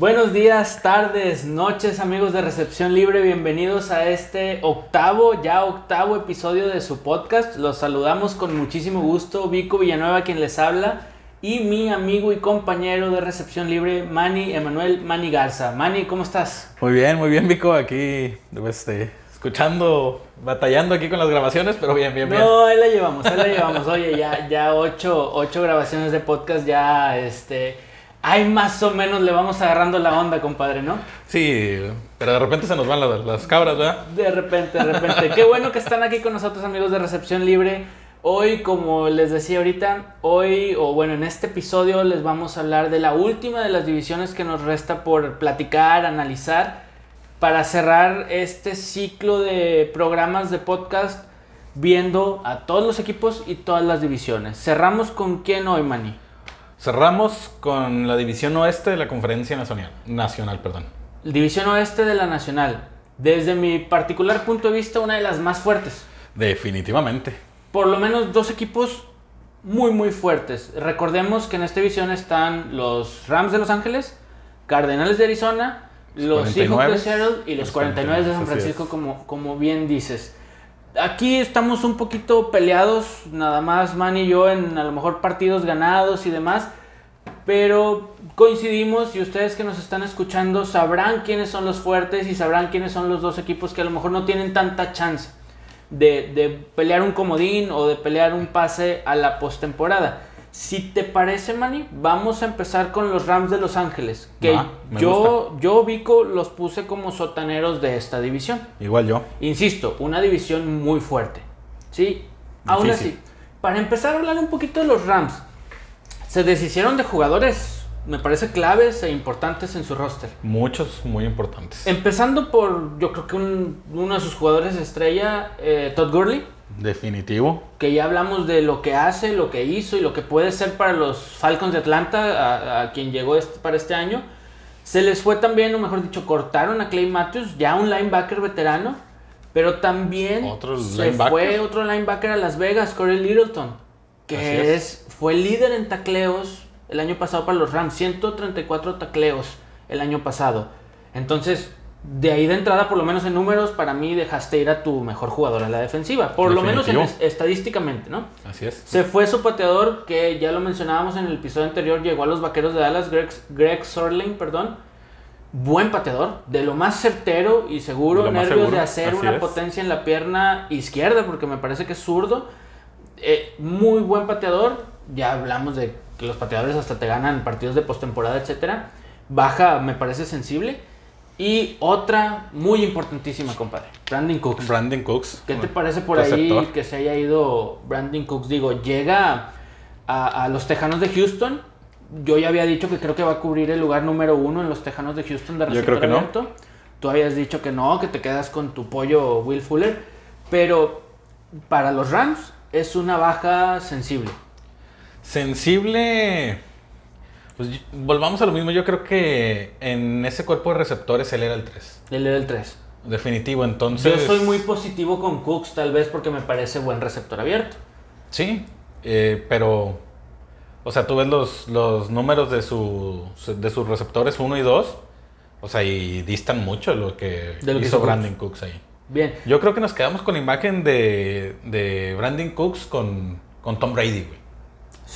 Buenos días, tardes, noches, amigos de Recepción Libre. Bienvenidos a este octavo, ya octavo episodio de su podcast. Los saludamos con muchísimo gusto. Vico Villanueva, quien les habla, y mi amigo y compañero de Recepción Libre, Manny Emanuel Manny Garza. Manny, ¿cómo estás? Muy bien, muy bien, Vico. Aquí, este, escuchando, batallando aquí con las grabaciones, pero bien, bien, bien. No, ahí la llevamos, ahí la llevamos. Oye, ya, ya ocho, ocho grabaciones de podcast, ya, este Ahí más o menos le vamos agarrando la onda, compadre, ¿no? Sí, pero de repente se nos van las, cabras, ¿verdad? De repente, de repente. Qué bueno que están aquí con nosotros, amigos de Recepción Libre. Hoy, como les decía ahorita, hoy, o bueno, en este episodio les vamos a hablar de la última de las divisiones que nos resta por platicar, analizar, para cerrar este ciclo de programas de podcast viendo a todos los equipos y todas las divisiones. Cerramos con quién hoy, Manny? Cerramos con la división oeste de la conferencia nacional. nacional perdón. División oeste de la nacional. Desde mi particular punto de vista, una de las más fuertes. Definitivamente. Por lo menos dos equipos muy, muy fuertes. Recordemos que en esta división están los Rams de Los Ángeles, Cardenales de Arizona, los Seahawks de Seattle y los, 49, de San Francisco, como, como bien dices. Aquí estamos un poquito peleados, nada más Man y yo, en a lo mejor partidos ganados y demás. Pero coincidimos y ustedes que nos están escuchando sabrán quiénes son los fuertes y sabrán quiénes son los dos equipos que a lo mejor no tienen tanta chance de, de pelear un comodín o de pelear un pase a la postemporada. Si te parece, Manny, vamos a empezar con los Rams de Los Ángeles. Que yo, yo, Vico, los puse como sotaneros de esta división. Igual yo. Insisto, una división muy fuerte. Sí, aún así. Para empezar a hablar un poquito de los Rams, se deshicieron de jugadores, me parece, claves e importantes en su roster. Muchos muy importantes. Empezando por, yo creo que uno de sus jugadores estrella, eh, Todd Gurley Definitivo. Que ya hablamos de lo que hace, lo que hizo y lo que puede ser para los Falcons de Atlanta, a, quien llegó este, para este año. Se les fue también, o mejor dicho, cortaron a Clay Matthews, ya un linebacker veterano, pero también se fue otro linebacker a Las Vegas, Corey Littleton, que es. fue líder en tacleos el año pasado para los Rams, 134 tacleos el año pasado. Entonces, de ahí de entrada, por lo menos en números, para mí dejaste ir a tu mejor jugador en la defensiva. Por lo menos estadísticamente, ¿no? Así es. Se fue su pateador, que ya lo mencionábamos en el episodio anterior, llegó a los vaqueros de Dallas, Greg, Greg Sorling, perdón. Buen pateador, de lo más certero y seguro, nervios de hacer una potencia en la pierna izquierda, porque me parece que es zurdo. Eh, muy buen pateador, ya hablamos de que los pateadores hasta te ganan partidos de postemporada, etcétera. Baja, me parece sensible y otra muy importantísima, compadre. Brandon Cooks. Brandon Cooks. ¿Qué te parece por ahí que se haya ido Brandon Cooks? Digo, llega a, los Tejanos de Houston. Yo ya había dicho que creo que va a cubrir el lugar número uno en los Tejanos de Houston de Yo creo que no. Tú habías dicho que no, que te quedas con tu pollo Will Fuller. Pero para los Rams es una baja sensible. Sensible pues volvamos a lo mismo. Yo creo que en ese cuerpo de receptores él era el 3. Él era el 3. Definitivo, entonces. Yo soy muy positivo con Cooks, tal vez porque me parece buen receptor abierto. Sí, eh, pero. O sea, tú ves los, los números de, su, de sus receptores 1 y 2. O sea, y distan mucho de lo que hizo Brandon Cooks ahí. Bien. Yo creo que nos quedamos con la imagen de, de Brandon Cooks con, con Tom Brady, güey.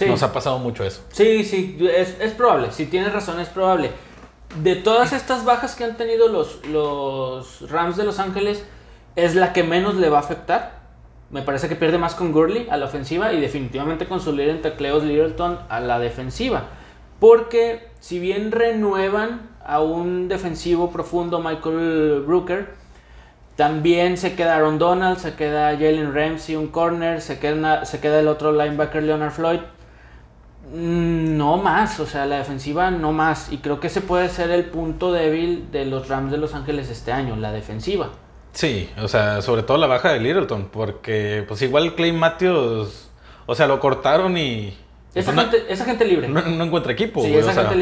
Nos ha pasado mucho eso. Sí, sí, es, es, probable. Si tienes razón, es probable. De todas estas bajas que han tenido los, los Rams de Los Ángeles, es la que menos le va a afectar. Me parece que pierde más con Gurley a la ofensiva y definitivamente con su líder en tacleos Littleton a la defensiva. Porque si bien renuevan a un defensivo profundo Michael Brooker, también se queda Aaron Donald, se queda Jalen Ramsey, un corner, se queda, se queda el otro linebacker Leonard Floyd. Mm, no más, o sea, la defensiva no más. Y creo que ese puede ser el punto débil de los Rams de Los Ángeles este año, la defensiva. Sí, o sea, sobre todo la baja de Littleton, porque pues igual Clay Matthews, o sea, lo cortaron y... Esa, pues, gente, esa gente libre. No, encuentra equipo,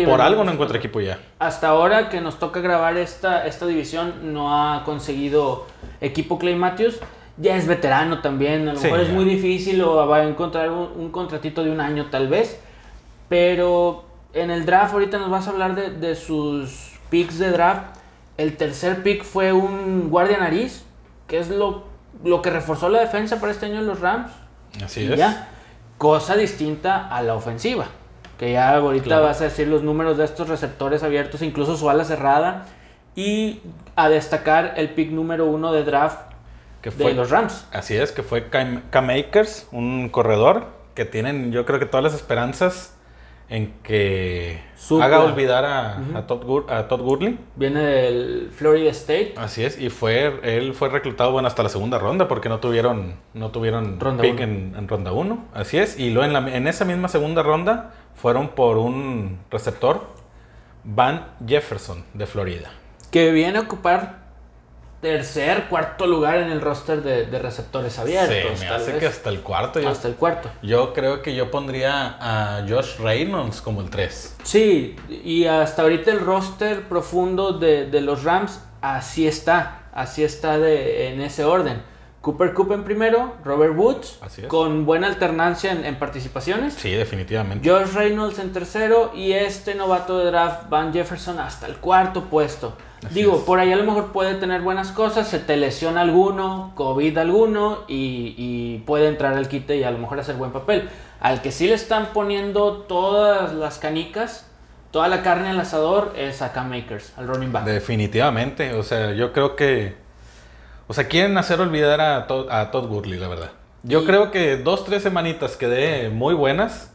por algo no encuentra equipo ya. Hasta ahora que nos toca grabar esta, esta división, no ha conseguido equipo Clay Matthews ya es veterano también, a lo mejor es muy difícil o va a encontrar un, contratito de un año tal vez, pero en el draft ahorita nos vas a hablar de, sus picks de draft, el tercer pick fue un guardia nariz, que es lo, lo que reforzó la defensa para este año en los Rams. Así es. Ya, cosa distinta a la ofensiva. Que ya ahorita vas a decir los números de estos receptores abiertos, incluso su ala cerrada. Y a destacar el pick número uno de draft que fue, de los Rams. Así es, que fue Cam Akers, un corredor que tienen, yo creo que todas las esperanzas en que haga olvidar a, Todd, a, Todd, Gurley. Viene del Florida State. Así es, y fue él fue reclutado bueno hasta la segunda ronda porque no tuvieron no tuvieron pick en, ronda 1. Así es, y luego en, en esa misma segunda ronda fueron por un receptor Van Jefferson de Florida. Que viene a ocupar tercer, cuarto lugar en el roster de, receptores abiertos. Sí, me hace que hasta el cuarto. hasta el cuarto. Yo creo que yo pondría a Josh Reynolds como el 3. Sí, y hasta ahorita el roster profundo de, los Rams así está, así está de, en ese orden. Cooper Cup en primero, Robert Woods, con buena alternancia en, participaciones. Sí, definitivamente. Josh Reynolds en tercero y este novato de draft, Van Jefferson, hasta el cuarto puesto. Digo, por ahí a lo mejor puede tener buenas cosas, se te lesiona alguno, COVID alguno y, puede entrar al quite y a lo mejor hacer buen papel. Al que sí le están poniendo todas las canicas, toda la carne al asador es a Cam Makers, al running back. Definitivamente, o sea, yo creo que o sea, quieren hacer olvidar a, a Todd Gurley, la verdad. Yo creo que dos, tres semanitas que dé muy buenas,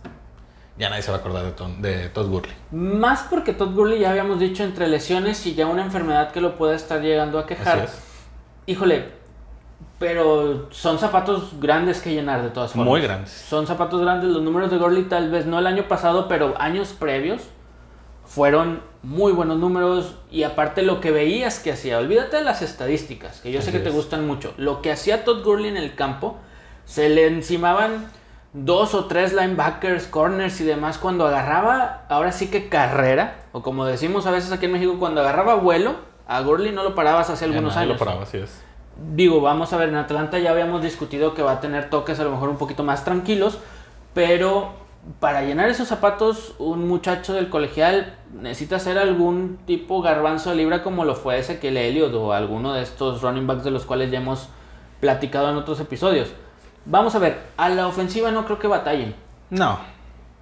ya nadie se va a acordar de, de, Todd Gurley. Más porque Todd Gurley ya habíamos dicho entre lesiones y ya una enfermedad que lo puede estar llegando a quejar. Híjole, pero son zapatos grandes que llenar de todas formas. Muy grandes. Son zapatos grandes. Los números de Gurley tal vez no el año pasado, pero años previos fueron muy buenos números y aparte lo que veías que hacía, olvídate de las estadísticas, que yo sé que te gustan mucho, lo que hacía Todd Gurley en el campo, se le encimaban dos o tres linebackers, corners y demás cuando agarraba, ahora sí que carrera, o como decimos a veces aquí en México, cuando agarraba vuelo, a Gurley no lo parabas hace algunos años. lo paraba, así es. Digo, vamos a ver, en Atlanta ya habíamos discutido que va a tener toques a lo mejor un poquito más tranquilos, pero para llenar esos zapatos, un muchacho del colegial necesita hacer algún tipo garbanzo de libra como lo fue ese que Elliott o alguno de estos running backs de los cuales ya hemos platicado en otros episodios. Vamos a ver, a la ofensiva no creo que batallen. No.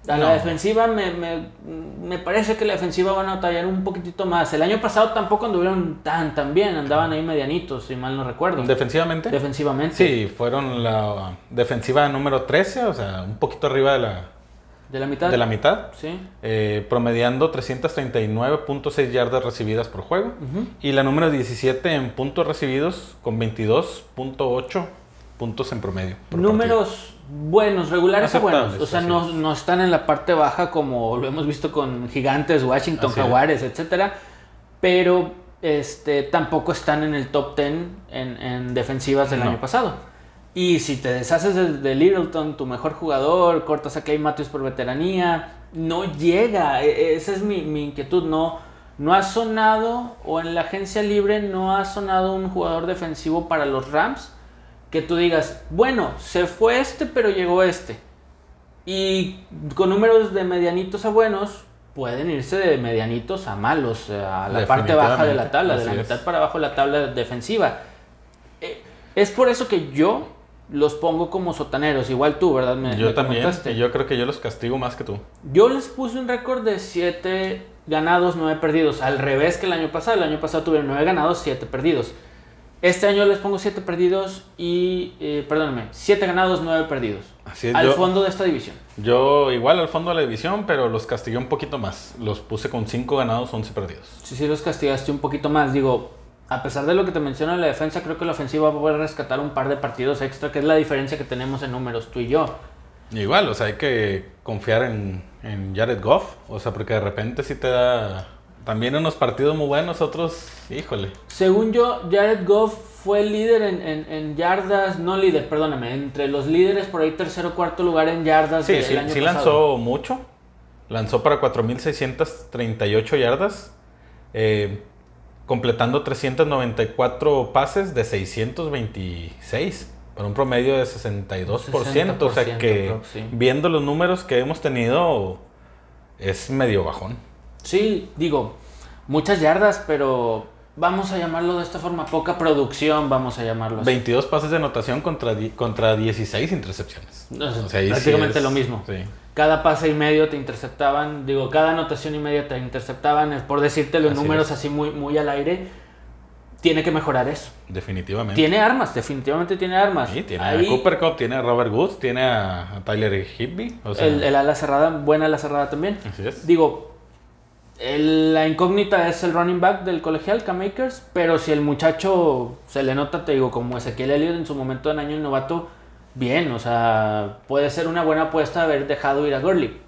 A la defensiva me, me, parece que la defensiva van a batallar un poquitito más. El año pasado tampoco anduvieron tan tan bien, andaban ahí medianitos, si mal no recuerdo. ¿Defensivamente? Defensivamente. Sí, fueron la defensiva número 13, o sea, un poquito arriba de la ¿De la mitad? De la mitad. Sí. Eh, promediando 339.6 yardas recibidas por juego. Y la número 17 en puntos recibidos con 22.8 puntos en promedio. Números buenos, regulares o buenos. O sea, no, están en la parte baja como lo hemos visto con Gigantes, Washington, Jaguares, etcétera. Pero este, tampoco están en el top 10 en, defensivas del año pasado. Y si te deshaces de, Littleton, tu mejor jugador, cortas a Clay Matthews por veteranía, no llega. E, esa es mi, inquietud. No, no ha sonado, o en la agencia libre no ha sonado un jugador defensivo para los Rams que tú digas, bueno, se fue este, pero llegó este. Y con números de medianitos a buenos, pueden irse de medianitos a malos, a la parte baja de la tabla, de la mitad para abajo de la tabla defensiva. Eh, es por eso que yo los pongo como sotaneros, igual tú, ¿verdad? yo también, yo creo que yo los castigo más que tú. Yo les puse un récord de 7 ganados, 9 perdidos, al revés que el año pasado. El año pasado tuvieron 9 ganados, 7 perdidos. Este año les pongo 7 perdidos y, eh, perdóname, 7 ganados, 9 perdidos. Así es, al fondo de esta división. Yo igual al fondo de la división, pero los castigué un poquito más. Los puse con 5 ganados, 11 perdidos. Sí, sí, los castigaste un poquito más. Digo, a pesar de lo que te menciona en la defensa, creo que la ofensiva va a poder rescatar un par de partidos extra, que es la diferencia que tenemos en números tú y yo. Igual, o sea, hay que confiar en, en Jared Goff, o sea, porque de repente sí te da también unos partidos muy buenos, otros, híjole. Según yo, Jared Goff fue el líder en, en, yardas, no líder, perdóname, entre los líderes por ahí tercero o cuarto lugar en yardas. Sí, sí, sí lanzó mucho, lanzó para 4.638 yardas. Eh, completando 394 pases de 626 para un promedio de 62%. o sea que viendo los números que hemos tenido es medio bajón. Sí, digo, muchas yardas, pero vamos a llamarlo de esta forma, poca producción, vamos a llamarlo así. 22 pases de anotación contra, contra 16 intercepciones. o sea, prácticamente lo mismo. Cada pase y medio te interceptaban, digo, cada anotación y media te interceptaban, por decirte los números así muy, muy al aire. Tiene que mejorar eso. Definitivamente. Tiene armas, definitivamente tiene armas. Sí, tiene a Cooper Cup, tiene a Robert Woods, tiene a, Tyler Higby. el, el ala cerrada, buena ala cerrada también. Así es. Digo, la incógnita es el running back del colegial, K-Makers, pero si el muchacho se le nota, te digo, como Ezequiel Elliott en su momento en año novato, bien, o sea, puede ser una buena apuesta haber dejado ir a Gurley.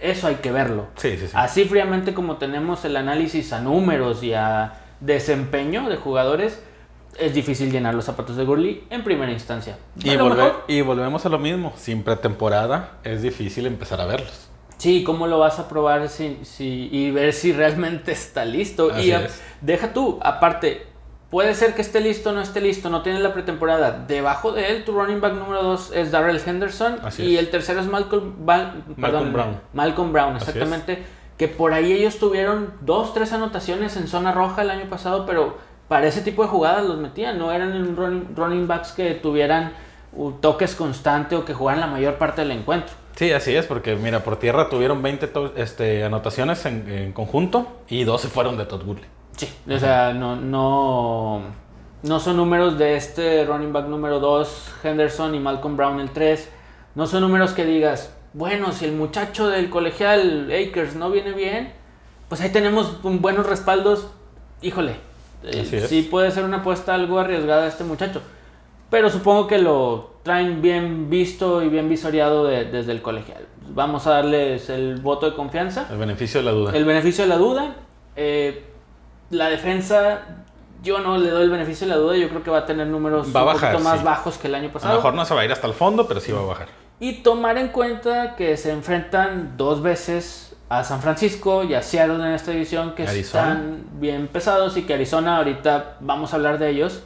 Eso hay que verlo. Sí, sí, sí. Así fríamente como tenemos el análisis a números y a desempeño de jugadores, es difícil llenar los zapatos de Gurley en primera instancia. Y, y volvemos a lo mismo, sin pretemporada es difícil empezar a verlos. Sí, ¿cómo lo vas a probar si, si, y ver si realmente está listo? y deja tú, aparte, puede ser que esté listo, no esté listo, no tiene la pretemporada. Debajo de él, tu running back número dos es Darrell Henderson y el tercero es Malcolm, Brown. Malcolm Brown, exactamente. Que por ahí ellos tuvieron dos, tres anotaciones en zona roja el año pasado, pero para ese tipo de jugadas los metían. No eran running, running backs que tuvieran toques constantes o que jugaran la mayor parte del encuentro. Sí, así es, porque mira, por tierra tuvieron 20 este, anotaciones en, conjunto y 12 fueron de Todd Gurley. Sí, o sea, no, no, no son números de este running back número 2, Henderson y Malcolm Brown el 3. No son números que digas, bueno, si el muchacho del colegial Akers no viene bien, pues ahí tenemos buenos respaldos. Híjole, eh, sí puede ser una apuesta algo arriesgada este muchacho. Pero supongo que lo traen bien visto y bien visoreado desde el colegial. Vamos a darles el voto de confianza. El beneficio de la duda. El beneficio de la duda. Eh, la defensa, yo no le doy el beneficio de la duda. Yo creo que va a tener números un poquito más bajos que el año pasado. A lo mejor no se va a ir hasta el fondo, pero sí va a bajar. Y tomar en cuenta que se enfrentan dos veces a San Francisco y a Seattle en esta división que están bien pesados y que Arizona, ahorita vamos a hablar de ellos,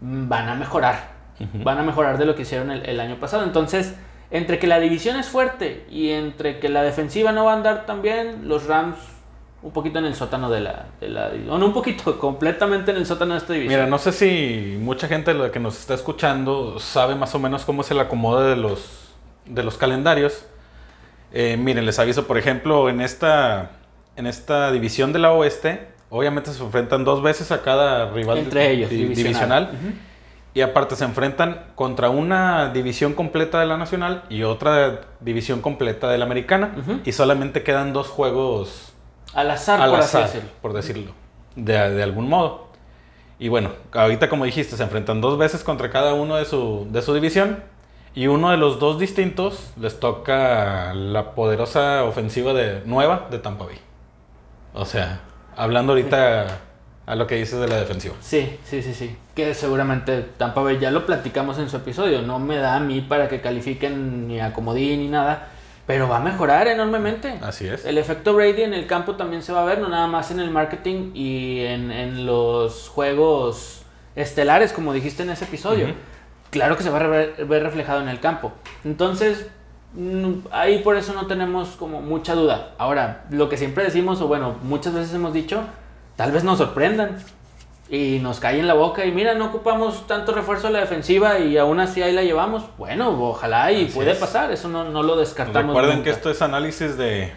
van a mejorar van a mejorar de lo que hicieron el, año pasado. Entonces, entre que la división es fuerte y entre que la defensiva no va a andar tan bien, los Rams un poquito en el sótano de la, de la no un poquito, completamente en el sótano de esta división. Mira, no sé si mucha gente la que nos está escuchando sabe más o menos cómo es el acomodo de los, de los calendarios. Eh, miren, les aviso, por ejemplo, en esta, en esta división de la oeste, obviamente se enfrentan dos veces a cada rival Entre ellos, divisional. Y aparte se enfrentan contra una división completa de la nacional y otra división completa de la americana. Y solamente quedan dos juegos al azar, por, azar por decirlo, de, algún modo. Y bueno, ahorita como dijiste, se enfrentan dos veces contra cada uno de su, de su división. Y uno de los dos distintos les toca la poderosa ofensiva de, nueva de Tampa Bay. O sea, hablando ahorita a lo que dices de la defensiva. Sí, sí, sí, sí. Que seguramente Tampa Bay ya lo platicamos en su episodio. No me da a mí para que califiquen ni a Comodín ni nada. Pero va a mejorar enormemente. Así es. El efecto Brady en el campo también se va a ver, no nada más en el marketing y en, los juegos estelares, como dijiste en ese episodio. Claro que se va a ver, ver reflejado en el campo. Entonces, mm, ahí por eso no tenemos como mucha duda. Ahora, lo que siempre decimos, o bueno, muchas veces hemos dicho, tal vez nos sorprendan y nos cae en la boca y mira, no ocupamos tanto refuerzo a la defensiva y aún así ahí la llevamos. Bueno, ojalá y puede pasar, eso no, no, lo descartamos. Recuerden que esto es análisis de...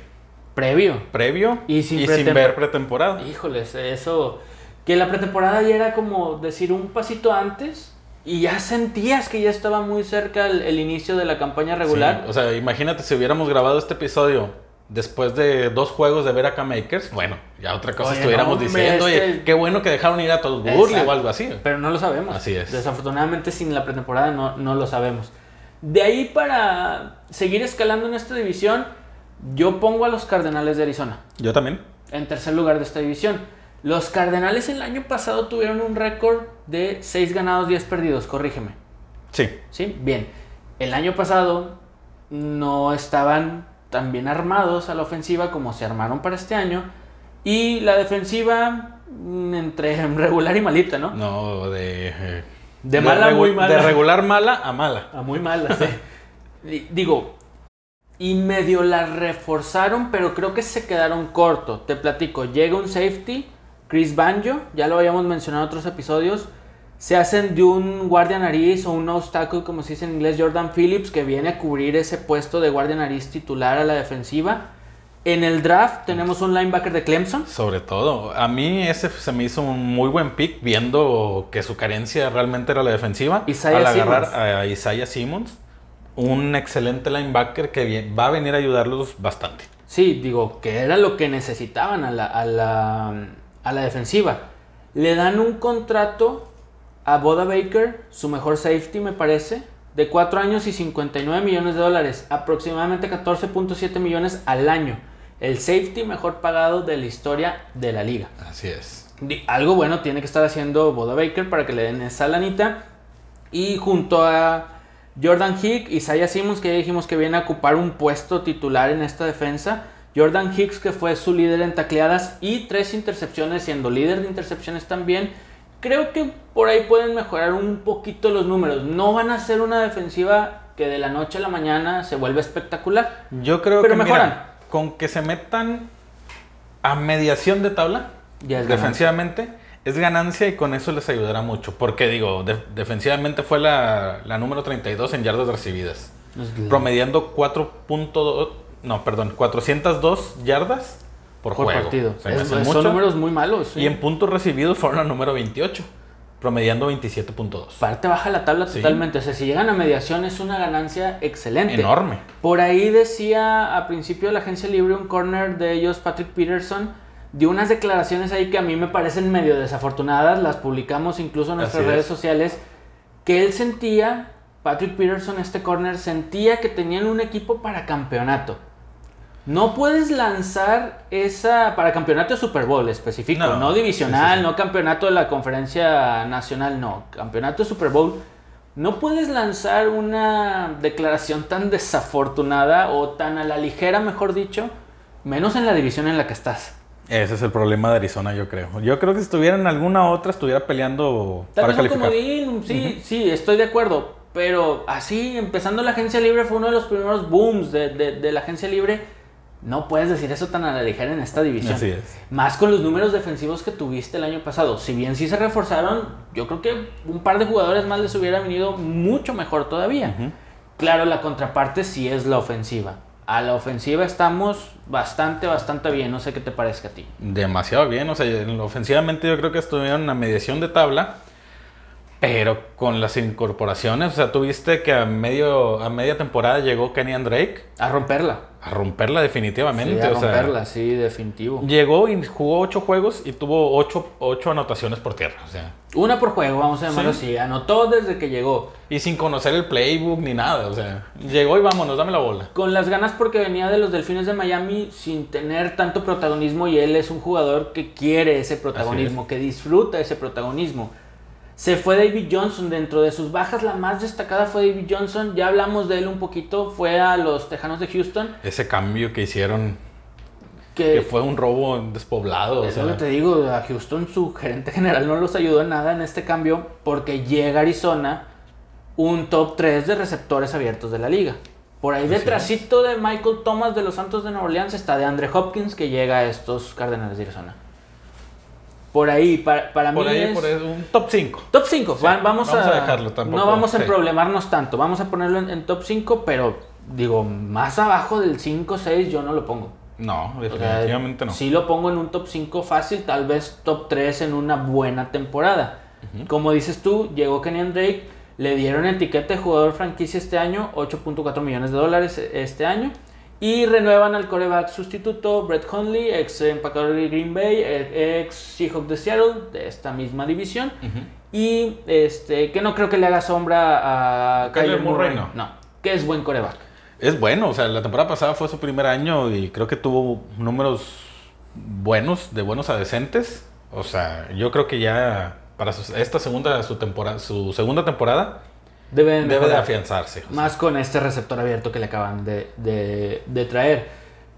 Previo. Previo y sin, ver pretemporada. Híjoles, eso... Que la pretemporada ya era como decir un pasito antes y ya sentías que ya estaba muy cerca el, inicio de la campaña regular. o sea, imagínate si hubiéramos grabado este episodio después de dos juegos de ver a K-Makers, bueno, ya otra cosa estuviéramos diciendo, oye, qué bueno que dejaron ir a todos Burley o algo así. Pero no lo sabemos. Así es. Desafortunadamente sin la pretemporada no, no lo sabemos. De ahí para seguir escalando en esta división, yo pongo a los Cardenales de Arizona. Yo también. En tercer lugar de esta división. Los Cardenales el año pasado tuvieron un récord de 6 ganados, 10 perdidos, corrígeme. Sí. Sí, bien. El año pasado no estaban tan armados a la ofensiva como se armaron para este año. Y la defensiva mm, entre regular y malita, ¿no? No, de... Eh, de mala a muy mala. De regular mala a mala. A muy mala, sí. Digo, y medio la reforzaron, pero creo que se quedaron corto. Te platico, llega un safety Chris Banjo, ya lo habíamos mencionado en otros episodios. Se hacen de un guardia nariz o un obstáculo, como se dice en inglés, Jordan Phillips, que viene a cubrir ese puesto de guardia nariz titular a la defensiva. En el draft tenemos un linebacker de Clemson. Sobre todo, a mí ese se me hizo un muy buen pick viendo que su carencia realmente era la defensiva. Isaiah al agarrar a Isaiah Simmons, un excelente linebacker que va a venir a ayudarlos bastante. Sí, digo, que era lo que necesitaban a la, a la, a la defensiva. Le dan un contrato a Boda Baker, su mejor safety me parece, de 4 años y 59 millones de dólares, aproximadamente 14.7 millones al año. El safety mejor pagado de la historia de la liga. Así es. Algo bueno tiene que estar haciendo Boda Baker para que le den esa lanita. Y junto a Jordan Hicks y Isaiah Simmons, que ya dijimos que viene a ocupar un puesto titular en esta defensa. Jordan Hicks, que fue su líder en tacleadas y tres intercepciones, siendo líder de intercepciones también creo que por ahí pueden mejorar un poquito los números. No van a ser una defensiva que de la noche a la mañana se vuelve espectacular. Yo creo que mejoran. con que se metan a mediación de tabla defensivamente es ganancia y con eso les ayudará mucho. Porque digo, defensivamente fue la, número 32 en yardas recibidas. Promediando 4.2, no, perdón, 402 yardas por, partido. son números muy malos. Y en puntos recibidos fueron la número 28, promediando 27.2. Parte baja la tabla totalmente. O sea, si llegan a mediación es una ganancia excelente. Enorme. Por ahí decía a principio de la agencia libre un corner de ellos, Patrick Peterson, de unas declaraciones ahí que a mí me parecen medio desafortunadas, las publicamos incluso en nuestras redes sociales, que él sentía, Patrick Peterson, este corner, sentía que tenían un equipo para campeonato. No puedes lanzar esa para campeonato de Super Bowl específico, no, divisional, no campeonato de la conferencia nacional, no, campeonato de Super Bowl. No puedes lanzar una declaración tan desafortunada o tan a la ligera, mejor dicho, menos en la división en la que estás. Ese es el problema de Arizona, yo creo. Yo creo que si estuviera en alguna otra, estuviera peleando para calificar. sí, sí, estoy de acuerdo. Pero así, empezando la agencia libre, fue uno de los primeros booms de, de la agencia libre no puedes decir eso tan a la ligera en esta división. Así es. Más con los números defensivos que tuviste el año pasado. Si bien sí se reforzaron, yo creo que un par de jugadores más les hubiera venido mucho mejor todavía. Claro, la contraparte sí es la ofensiva. A la ofensiva estamos bastante, bastante bien. No sé qué te parezca a ti. Demasiado bien. O sea, ofensivamente yo creo que estuvieron a mediación de tabla. Pero con las incorporaciones, o sea, tuviste que a medio a media temporada llegó Kenny Drake. A romperla. A romperla definitivamente. a romperla, sí, definitivo. Llegó y jugó ocho juegos y tuvo ocho, ocho anotaciones por tierra. O sea. Una por juego, vamos a llamarlo así. Anotó desde que llegó. Y sin conocer el playbook ni nada. O sea, llegó y vámonos, dame la bola. Con las ganas porque venía de los Delfines de Miami sin tener tanto protagonismo y él es un jugador que quiere ese protagonismo, que disfruta ese protagonismo. Se fue David Johnson, dentro de sus bajas la más destacada fue David Johnson, ya hablamos de él un poquito, fue a los Tejanos de Houston. Ese cambio que hicieron, que, fue un robo despoblado. Eso lo te digo, a Houston su gerente general no los ayudó en nada en este cambio porque llega a Arizona un top 3 de receptores abiertos de la liga. Por ahí detrásito de Michael Thomas de los Santos de Nueva Orleans está de Andre Hopkins que llega a estos Cardenales de Arizona. Por ahí, para, para mí es... un top 5. Top 5, vamos, a, dejarlo tampoco. No vamos a problemarnos tanto, vamos a ponerlo en, top 5, pero digo, más abajo del 5 6 yo no lo pongo. No, definitivamente no. Sí lo pongo en un top 5 fácil, tal vez top 3 en una buena temporada. Como dices tú, llegó Kenyan Drake, le dieron etiqueta de jugador franquicia este año, 8.4 millones de dólares este año. Y renuevan al coreback sustituto Brett Hundley, ex empacador de Green Bay, ex Seahawk de Seattle, de esta misma división. Y este que no creo que le haga sombra a Kyler Murray. No. no, que es buen coreback. Es bueno, o sea, la temporada pasada fue su primer año y creo que tuvo números buenos, de buenos a decentes. O sea, yo creo que ya para esta segunda, su, temporada, su segunda temporada Debe de afianzarse. Más con este receptor abierto que le acaban de, traer.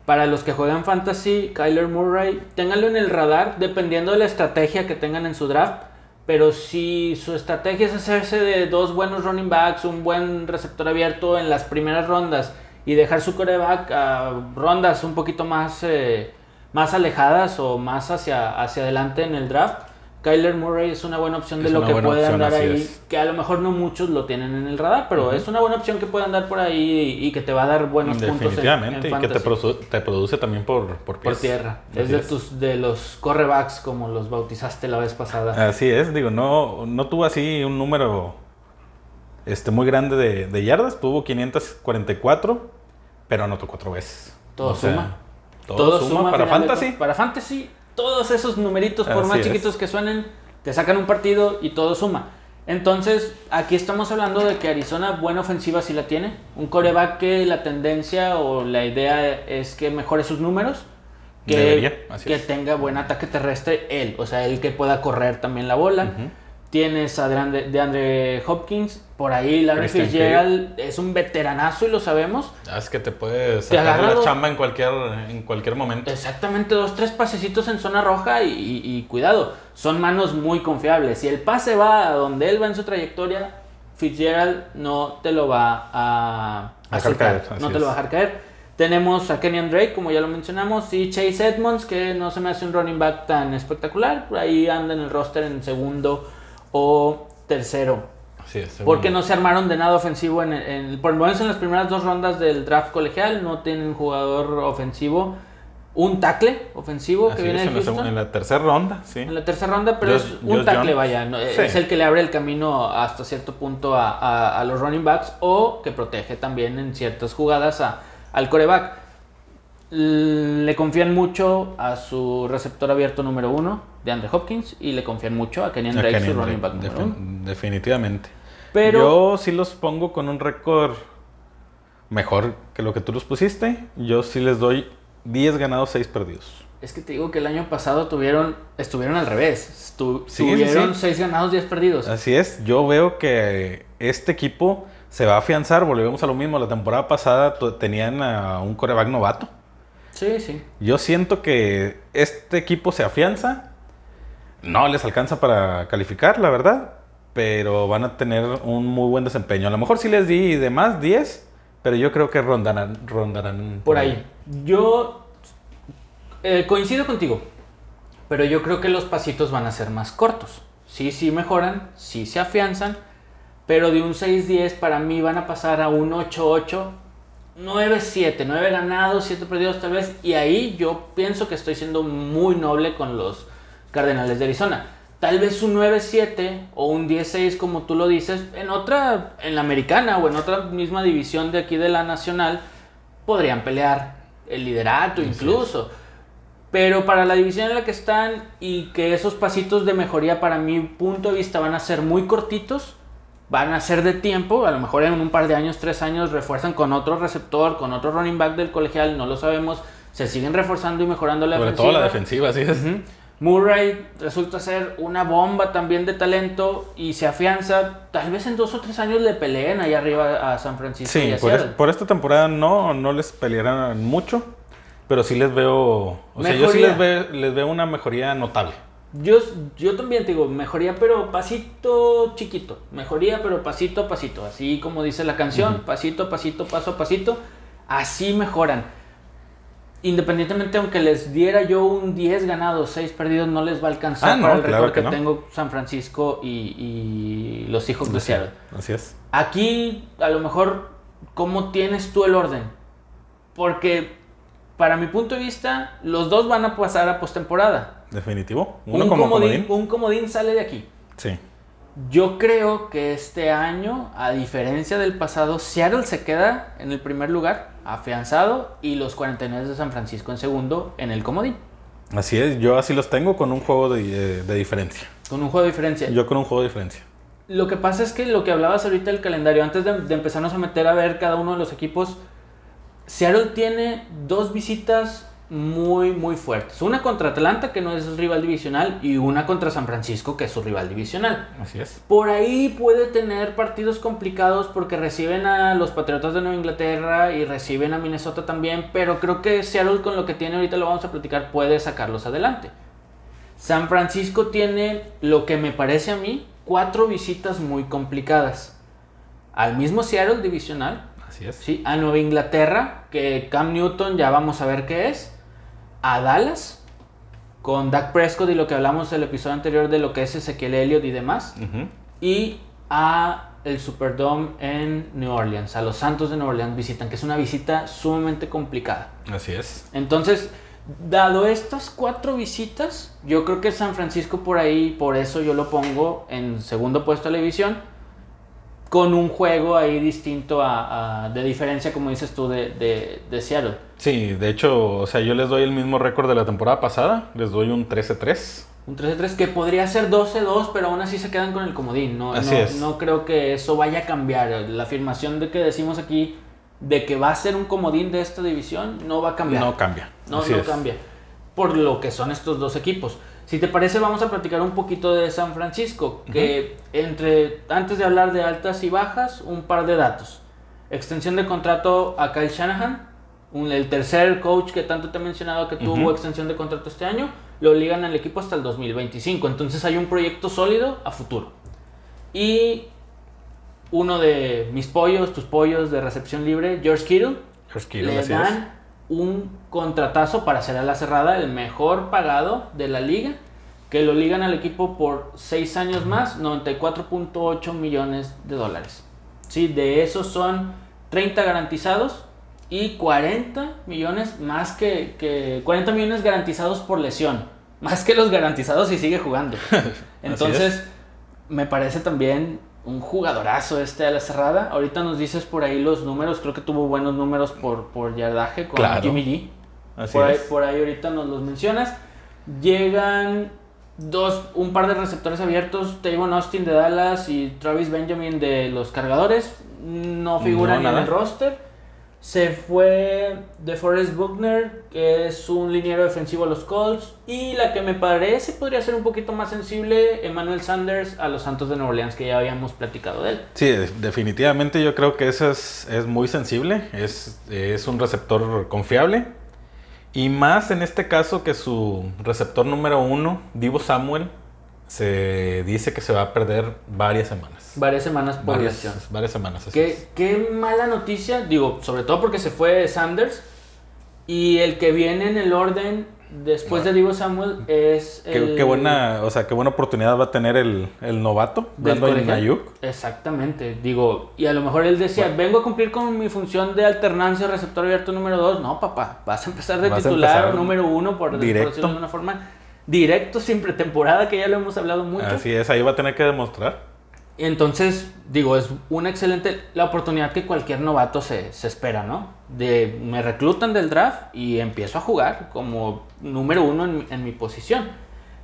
Para los que juegan fantasy, Kyler Murray, ténganlo en el radar dependiendo de la estrategia que tengan en su draft. Pero si su estrategia es hacerse de dos buenos running backs, un buen receptor abierto en las primeras rondas y dejar su coreback a rondas un poquito más, eh, más alejadas o más hacia, hacia adelante en el draft, Kyler Murray es una buena opción de lo que puede andar ahí, que a lo mejor no muchos lo tienen en el radar, pero es una buena opción que puede andar por ahí y, que te va a dar buenos puntos en, y que te, produce también por, por, por tierra. es de, tus, de los correbacks como los bautizaste la vez pasada. Así es, digo, no, no tuvo así un número este, muy grande de, yardas, tuvo 544, pero anotó cuatro veces. Todo suma. todo, suma, para fantasy. para fantasy todos esos numeritos, por más chiquitos que suenen, te sacan un partido y todo suma. Entonces, aquí estamos hablando de que Arizona buena ofensiva sí la tiene. Un coreback que la tendencia o la idea es que mejore sus números. Que, que tenga buen ataque terrestre él. O sea, él que pueda correr también la bola. Tienes a de Andre Hopkins, por ahí Larry Fitzgerald es un veteranazo y lo sabemos. Ah, es que te puede sacar la chamba en cualquier, en cualquier momento. Exactamente, dos, tres pasecitos en zona roja y, cuidado, son manos muy confiables. Si el pase va a donde él va en su trayectoria, Fitzgerald no te lo va a, a, no te lo va a dejar caer. Tenemos a Kenyan Drake, como ya lo mencionamos, y Chase Edmonds, que no se me hace un running back tan espectacular. Ahí anda en el roster en segundo o tercero. Sí, porque no se armaron de nada ofensivo en, el, por lo menos en las primeras dos rondas del draft colegial no tienen jugador ofensivo un tackle ofensivo que viene de. En la, tercera ronda, sí. En la tercera ronda, pero es un tackle, vaya. Es el que le abre el camino hasta cierto punto a, a, los running backs o que protege también en ciertas jugadas a, al coreback. Le confían mucho a su receptor abierto número uno, de Andre Hopkins, y le confían mucho a Kenyan Drake, su running back número Definitivamente. Pero yo sí los pongo con un récord mejor que lo que tú los pusiste. Yo sí les doy 10 ganados, 6 perdidos. Es que te digo que el año pasado tuvieron, estuvieron al revés. tuvieron 6 ganados, 10 perdidos. Así es. Yo veo que este equipo se va a afianzar. Volvemos a lo mismo. La temporada pasada tenían a un coreback novato. Sí, sí. Yo siento que este equipo se afianza. No les alcanza para calificar, la verdad. Pero van a tener un muy buen desempeño. A lo mejor sí les di de más 10. Pero yo creo que rondarán. rondarán por ahí. Yo eh, coincido contigo. Pero yo creo que los pasitos van a ser más cortos. Sí, sí mejoran. Sí se afianzan. Pero de un 6-10 para mí van a pasar a un 8-8 9-7, 9 ganados, 7 perdidos tal vez. Y ahí yo pienso que estoy siendo muy noble con los Cardenales de Arizona. Tal vez un 9-7 o un 10-6 como tú lo dices, en otra, en la americana o en otra misma división de aquí de la nacional, podrían pelear el liderato incluso. Pero para la división en la que están y que esos pasitos de mejoría para mi punto de vista van a ser muy cortitos, van a ser de tiempo, a lo mejor en un par de años, tres años, refuerzan con otro receptor, con otro running back del colegial, no lo sabemos, se siguen reforzando y mejorando la Sobre todo la defensiva, así es. Murray resulta ser una bomba también de talento y se afianza. Tal vez en dos o tres años le peleen ahí arriba a San Francisco. Sí, por, esta temporada no, no les pelearán mucho, pero sí les veo. O sea, yo sí les les veo una mejoría notable. Yo, yo también te digo, mejoría pero pasito chiquito, mejoría pero pasito a pasito, así como dice la canción, pasito a pasito, paso a pasito, así mejoran. Independientemente, aunque les diera yo un 10 ganados, 6 perdidos, no les va a alcanzar ah, para el récord que, tengo San Francisco y, los hijos de Seattle. Así es. Aquí, a lo mejor, ¿cómo tienes tú el orden? Porque, para mi punto de vista, los dos van a pasar a postemporada Definitivo. un comodín, Un comodín sale de aquí. Sí. Yo creo que este año, a diferencia del pasado, Seattle se queda en el primer lugar, afianzado, y los 49 de San Francisco en segundo en el comodín. Así es, yo así los tengo con un juego de, eh, diferencia. Con un juego de diferencia. Yo con un juego de diferencia. Lo que pasa es que lo que hablabas ahorita del calendario, antes de, de empezarnos a meter a ver cada uno de los equipos, Seattle tiene dos visitas muy, muy fuertes. Una contra Atlanta, que no es rival divisional, y una contra San Francisco, que es su rival divisional. Así es. Por ahí puede tener partidos complicados porque reciben a los Patriotas de Nueva Inglaterra y reciben a Minnesota también, pero creo que Seattle con lo que tiene ahorita lo vamos a platicar puede sacarlos adelante. San Francisco tiene lo que me parece a mí cuatro visitas muy complicadas. Al mismo Seattle divisional. Así es. Sí, a Nueva Inglaterra, que Cam Newton ya vamos a ver qué es a Dallas con Dak Prescott y lo que hablamos el episodio anterior de lo que es Ezequiel Elliott y demás. Y a el Superdome en New Orleans, a los Santos de New Orleans visitan, que es una visita sumamente complicada. Así es. Entonces, dado estas cuatro visitas, yo creo que San Francisco por ahí, por eso yo lo pongo en segundo puesto de la división, con un juego ahí distinto a, de diferencia, como dices tú, de, de, de, Seattle. Sí, de hecho, o sea, yo les doy el mismo récord de la temporada pasada, les doy un 13-3. Un 13-3 que podría ser 12-2, pero aún así se quedan con el comodín. No, no, no creo que eso vaya a cambiar. La afirmación de que decimos aquí de que va a ser un comodín de esta división no va a cambiar. No cambia. No, no cambia. Por lo que son estos dos equipos. Si te parece, vamos a platicar un poquito de San Francisco. Que entre, antes de hablar de altas y bajas, un par de datos. Extensión de contrato a Kyle Shanahan, el tercer coach que tanto te he mencionado que tuvo extensión de contrato este año lo ligan al equipo hasta el 2025. Entonces hay un proyecto sólido a futuro. Y uno de mis pollos, tus pollos de recepción libre, George Kittle, George le dan un contratazo para hacer a la cerrada, el mejor pagado de la liga, que lo ligan al equipo por 6 años más, 94.8 millones de dólares. Sí, de esos son 30 garantizados y 40 millones más que, que 40 millones garantizados por lesión, más que los garantizados si sigue jugando. Entonces, me parece también un jugadorazo este a la cerrada. Ahorita nos dices por ahí los números, creo que tuvo buenos números por, por yardaje con Jimmy G. Así por, ahí, por ahí ahorita nos los mencionas. Llegan dos, un par de receptores abiertos, Tavon Austin de Dallas y Travis Benjamin de los cargadores. No figuran en el roster. Se fue de Forrest Buckner, que es un liniero defensivo a los Colts. Y la que me parece podría ser un poquito más sensible, Emmanuel Sanders a los Santos de Nueva Orleans, que ya habíamos platicado de él. Sí, definitivamente yo creo que eso es, es muy sensible. Es, es un receptor confiable. Y más en este caso que su receptor número uno, Divo Samuel, se dice que se va a perder varias semanas. Varias semanas por varias, Varias semanas. qué, qué mala noticia, digo, sobre todo porque se fue Sanders y el que viene en el orden después de Divo Samuel es el... Qué, buena, o sea, qué buena oportunidad va a tener el, el novato, Brandon Ayuk. Exactamente, digo, y a lo mejor él decía, vengo a cumplir con mi función de alternancia receptor abierto número 2. No, papá, vas a empezar de titular número uno, por, por decirlo de alguna forma directo sin pretemporada, que ya lo hemos hablado mucho. Así es, ahí va a tener que demostrar. Y entonces, digo, es una excelente la oportunidad que cualquier novato se, se, espera, ¿no? De me reclutan del draft y empiezo a jugar como número uno en, mi posición.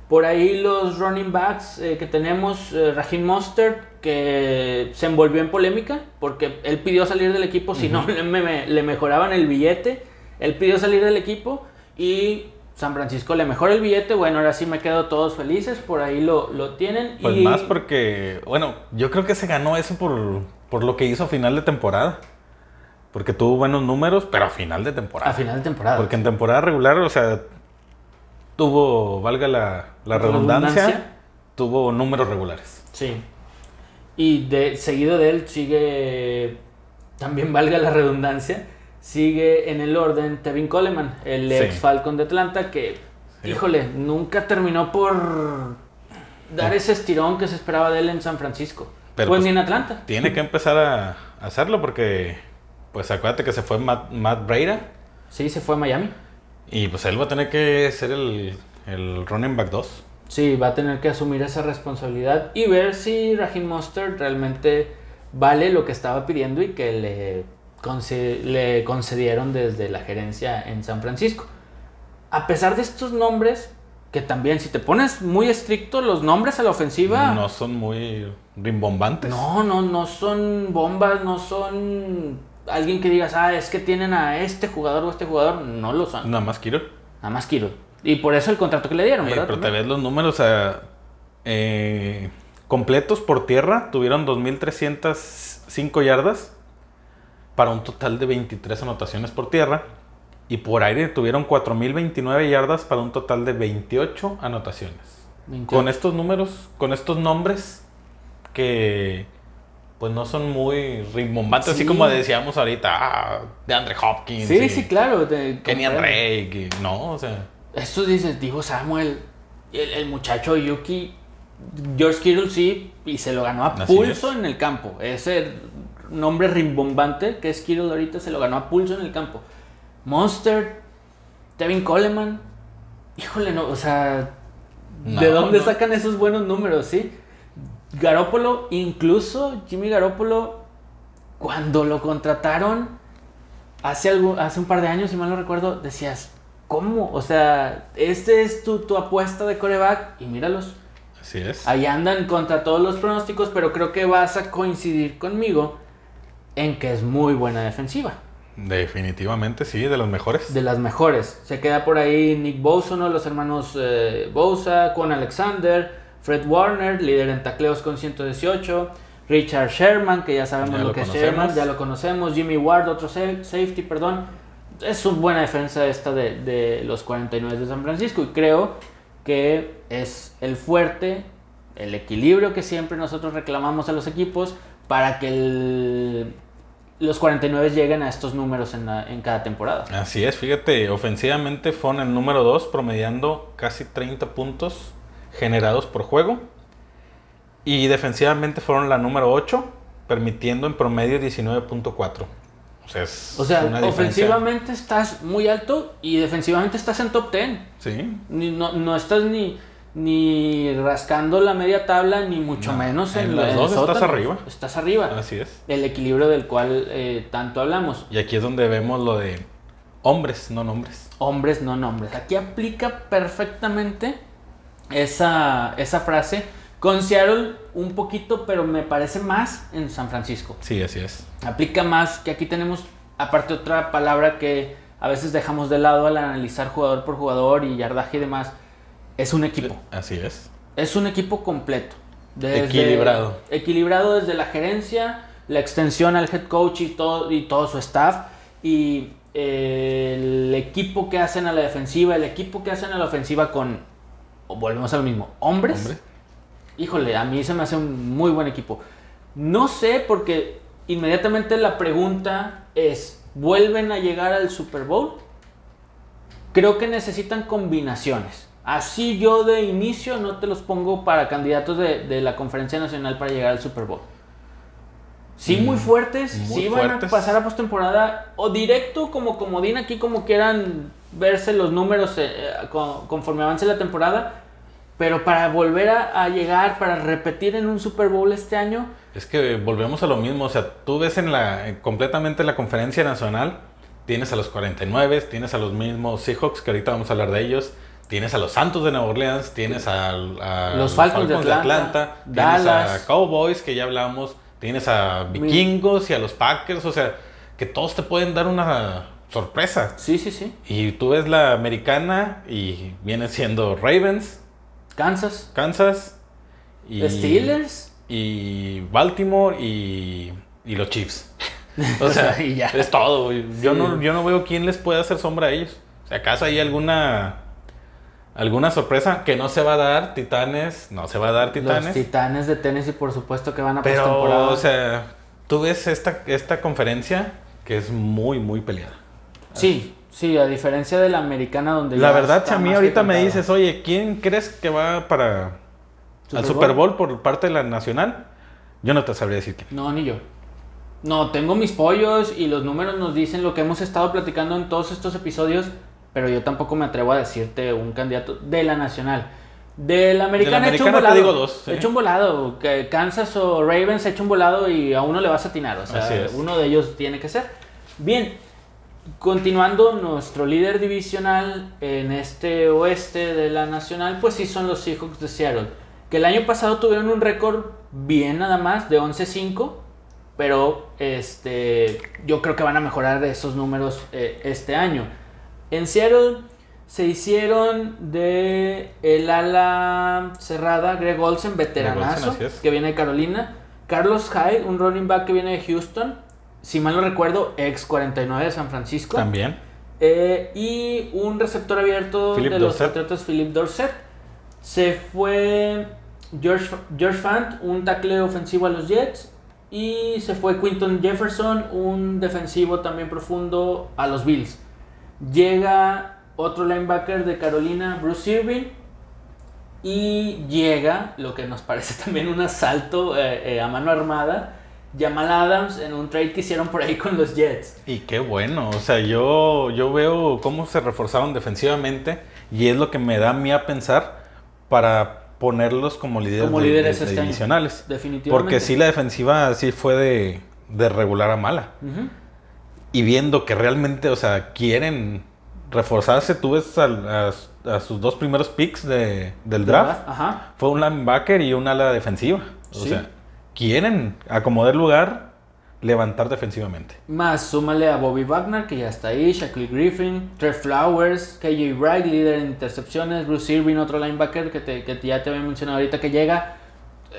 Por ahí los running backs eh, que tenemos, eh, Raheem Mostert, que se envolvió en polémica porque él pidió salir del equipo, si no le, le mejoraban el billete, él pidió salir del equipo y San Francisco le mejora el billete, bueno, ahora sí me quedo todos felices, por ahí lo, lo tienen. Pues más porque, bueno, yo creo que se ganó eso por, por lo que hizo a final de temporada. Porque tuvo buenos números, pero a final de temporada. A final de temporada. Porque en temporada regular, o sea, tuvo, valga la, la redundancia, tuvo números regulares. Sí. Y de, seguido de él sigue, también valga la redundancia, Sigue en el orden Tevin Coleman, el ex Falcon de Atlanta, que, híjole, nunca terminó por dar ese estirón que se esperaba de él en San Francisco. Pero pues, ni en Atlanta. Tiene que empezar a hacerlo porque, pues acuérdate que se fue Matt, Matt Sí, se fue a Miami. Y pues él va a tener que ser el, el running back 2. Sí, va a tener que asumir esa responsabilidad y ver si Raheem Mostert realmente vale lo que estaba pidiendo y que le le concedieron desde la gerencia en San Francisco. A pesar de estos nombres, que también si te pones muy estricto, los nombres a la ofensiva... No son muy rimbombantes. No, no, no son bombas, no son alguien que digas, ah, es que tienen a este jugador o este jugador, no lo son. Nada más Kiro. Nada más Kiro. Y por eso el contrato que le dieron, ¿verdad? Pero te ves los números, eh, completos por tierra, tuvieron 2.305 yardas para un total de 23 anotaciones por tierra. Y por aire tuvieron 4.029 yardas para un total de 28 anotaciones. Con estos números, con estos nombres que pues no son muy rimbombantes, así como decíamos ahorita, ah, de Andre Hopkins. Sí, sí, claro. De, Kenny Drake, no, o sea. Esto dices, dijo Samuel, el, muchacho Yuki, George Kittle sí, y se lo ganó a pulso en el campo. Ese nombre rimbombante que es Kittle ahorita se lo ganó a pulso en el campo. Monster, Tevin Coleman, híjole, no, o sea, ¿de dónde sacan esos buenos números, sí? Garópolo, incluso Jimmy Garópolo, cuando lo contrataron hace, algo, hace un par de años, si mal no recuerdo, decías, ¿cómo? O sea, este es tu, tu apuesta de coreback y míralos. Así es. Ahí andan contra todos los pronósticos, pero creo que vas a coincidir conmigo en que es muy buena defensiva. Definitivamente sí, de las mejores. De las mejores. Se queda por ahí Nick Bosa, ¿no? los hermanos eh, Bosa, con Alexander, Fred Warner, líder en tacleos con 118. Richard Sherman, que ya sabemos lo, que es Sherman, ya lo conocemos. Jimmy Ward, otro safety, perdón. Es una buena defensa esta de, de los 49 de San Francisco y creo que es el fuerte, el equilibrio que siempre nosotros reclamamos a los equipos para que los 49 lleguen a estos números en, en, cada temporada. Así es, fíjate, ofensivamente fueron el número 2, promediando casi 30 puntos generados por juego. Y defensivamente fueron la número 8, permitiendo en promedio 19.4. O sea, o sea ofensivamente estás muy alto y defensivamente estás en top 10. Sí. no, no estás ni, ni rascando la media tabla, ni mucho menos en, las dos estás arriba. Estás arriba. Así es. El equilibrio del cual eh, tanto hablamos. Y aquí es donde vemos lo de hombres, no nombres. Hombres, no nombres. Aquí aplica perfectamente esa, esa frase. Con Seattle un poquito, pero me parece más en San Francisco. Sí, así es. Aplica más que aquí tenemos, aparte otra palabra que a veces dejamos de lado al analizar jugador por jugador y yardaje y demás, es un equipo. Así es. Es un equipo completo. equilibrado. Equilibrado desde la gerencia, la extensión al head coach y todo, y todo su staff. Y el equipo que hacen a la defensiva, el equipo que hacen a la ofensiva con volvemos a lo mismo, hombres. Híjole, a mí se me hace un muy buen equipo. No sé, porque inmediatamente la pregunta es, ¿vuelven a llegar al Super Bowl? Creo que necesitan combinaciones. Así yo de inicio no te los pongo para candidatos de, la Conferencia Nacional para llegar al Super Bowl. Sí, muy mm, fuertes, sí van a pasar a postemporada o directo como comodín aquí como quieran verse los números eh, eh, conforme avance la temporada. Pero para volver a, llegar, para repetir en un Super Bowl este año. Es que volvemos a lo mismo. O sea, tú ves en la completamente en la conferencia nacional, tienes a los 49, tienes a los mismos Seahawks, que ahorita vamos a hablar de ellos. Tienes a los Santos de Nueva Orleans, tienes a, los, Falcons, de Atlanta, tienes a Cowboys, que ya hablamos, tienes a Vikingos y a los Packers. O sea, que todos te pueden dar una sorpresa. Sí, sí, sí. Y tú ves la americana y viene siendo Ravens. Kansas. Kansas. Y, Steelers. Y Baltimore y, y los Chiefs. O sea, es todo. Yo, no, yo no veo quién les puede hacer sombra a ellos. Si acaso hay alguna alguna sorpresa que no se va a dar, Titanes, no se va a dar Titanes. Los Titanes de Tennessee, por supuesto que van a Pero, o sea, tú ves esta, esta conferencia que es muy, muy peleada. Sí, sí, a diferencia de la americana donde... La verdad, si a mí ahorita me dices, oye, ¿quién crees que va para al Super Bowl por parte de la nacional? Yo no te sabría decir quién. No, ni yo. No, tengo mis pollos y los números nos dicen lo que hemos estado platicando en todos estos episodios, pero yo tampoco me atrevo a decirte un candidato de la nacional. De la americana, he hecho un volado. Te digo dos, He hecho un volado. Que Kansas o Ravens he hecho un volado y a uno le vas a atinar. O sea, uno de ellos tiene que ser. Bien, Continuando, nuestro líder divisional en este oeste de la nacional, pues sí son los Seahawks de Seattle, que el año pasado tuvieron un récord bien nada más de 11-5, pero este, yo creo que van a mejorar esos números eh, este año. En Seattle se hicieron de el ala cerrada Greg Olsen, veteranazo, que viene de Carolina, Carlos Hyde, un running back que viene de Houston, si mal no recuerdo, ex 49 de San Francisco. También. Eh, y un receptor abierto de los Patriotas, Philip Dorset. Se fue George, George Fant, un tackle ofensivo a los Jets. y se fue Quinton Jefferson, un defensivo también profundo, a los Bills. Llega otro linebacker de Carolina, Bruce Irving. Y llega lo que nos parece también un asalto eh, eh, a mano armada. Jamal Adams en un trade que hicieron por ahí con los Jets. Y qué bueno, o sea, yo, yo veo cómo se reforzaron defensivamente y es lo que me da a mí a pensar para ponerlos como líderes, como líderes este divisionales. Definitivamente. Porque sí, la defensiva sí fue de, de regular a mala. Y viendo que realmente, o sea, quieren reforzarse, tú ves a, sus dos primeros picks de, del draft. Fue un linebacker y una ala defensiva. O sea, quieren acomodar lugar levantar defensivamente. Más, súmale a Bobby Wagner, que ya está ahí, Shaquille Griffin, Trey Flowers, KJ Wright, líder en intercepciones, Bruce Irving, otro linebacker que, te, que ya te había mencionado ahorita que llega.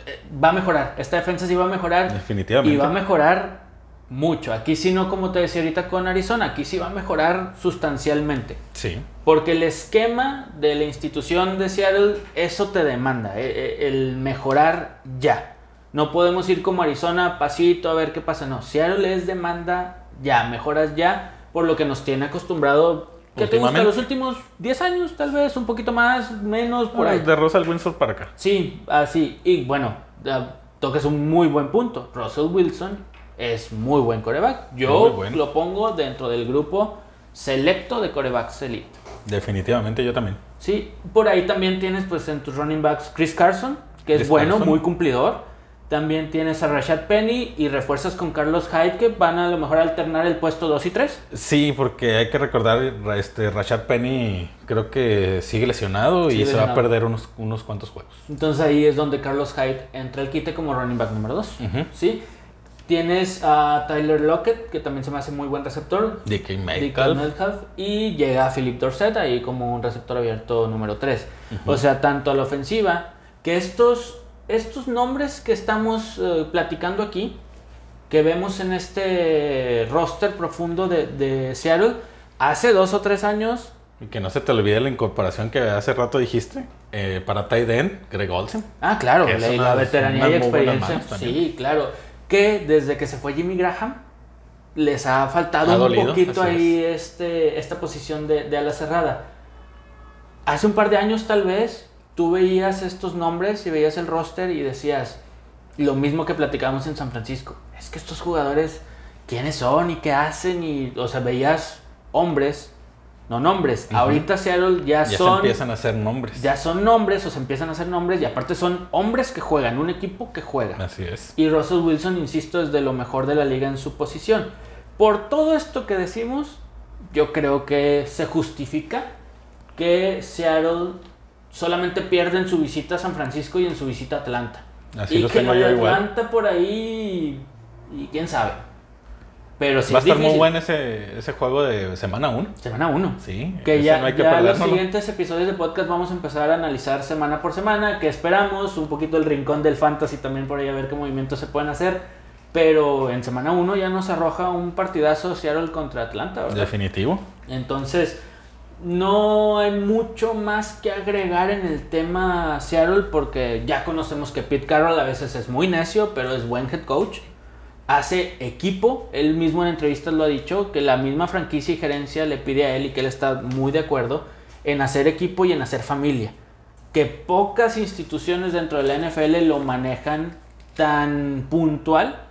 Eh, va a mejorar, esta defensa sí va a mejorar. Definitivamente. Y va a mejorar mucho. Aquí sí no, como te decía ahorita con Arizona, aquí sí va a mejorar sustancialmente. Sí. Porque el esquema de la institución de Seattle, eso te demanda, eh, eh, el mejorar ya. No podemos ir como Arizona, pasito, a ver qué pasa. No, Seattle es demanda ya, mejoras ya, por lo que nos tiene acostumbrado. ¿Qué te gusta? Los últimos 10 años, tal vez, un poquito más, menos, por ahí. De Russell Wilson para acá. Sí, así. Y bueno, toques un muy buen punto. Russell Wilson es muy buen coreback. Yo lo pongo dentro del grupo selecto de corebacks elite. Definitivamente, yo también. Sí, por ahí también tienes pues en tus running backs Chris Carson, que es bueno, muy cumplidor. También tienes a Rashad Penny y refuerzas con Carlos Hyde que van a lo mejor a alternar el puesto 2 y 3. Sí, porque hay que recordar, este Rashad Penny creo que sigue lesionado y se va a perder unos, unos cuantos juegos. Entonces ahí es donde Carlos Hyde entra al quite como running back número 2. ¿sí? Tienes a Tyler Lockett, que también se me hace muy buen receptor. DK Metcalf. Y llega a Philip Dorset ahí como un receptor abierto número 3. O sea, tanto a la ofensiva, que estos estos nombres que estamos eh, platicando aquí, que vemos en este roster profundo de, Seattle, hace dos o tres años. Y que no se te olvide la incorporación que hace rato dijiste eh, para End, Greg Olsen. Ah, claro, la, veteranía y experiencia. Sí, claro. Que desde que se fue Jimmy Graham, les ha faltado un poquito ahí este, esta posición de, de ala cerrada. Hace un par de años, tal vez, tú veías estos nombres y veías el roster y decías lo mismo que platicamos en San Francisco. Es que estos jugadores, ¿quiénes son y qué hacen? Y, o sea, veías hombres, no nombres. Ahorita Seattle ya, ya son. Se empiezan a hacer nombres. Ya son nombres o se empiezan a hacer nombres y aparte son hombres que juegan, un equipo que juega. Así es. Y Russell Wilson, insisto, es de lo mejor de la liga en su posición. Por todo esto que decimos, yo creo que se justifica que Seattle solamente pierden su visita a San Francisco y en su visita a Atlanta. Así y que tengo yo Atlanta por ahí, y quién sabe. Pero sí Va a estar muy bueno ese, ese juego de semana 1. Semana 1. Sí. Que ya, no ya los siguientes episodios de podcast vamos a empezar a analizar semana por semana, qué esperamos, un poquito el rincón del fantasy también por ahí a ver qué movimientos se pueden hacer. Pero en semana 1 ya nos arroja un partidazo Seattle contra Atlanta, ¿verdad? Definitivo. Entonces, no hay mucho más que agregar en el tema Seattle porque ya conocemos que Pete Carroll a veces es muy necio, pero es buen head coach. Hace equipo, él mismo en entrevistas lo ha dicho, que la misma franquicia y gerencia le pide a él y que él está muy de acuerdo en hacer equipo y en hacer familia. Que pocas instituciones dentro de la NFL lo manejan tan puntual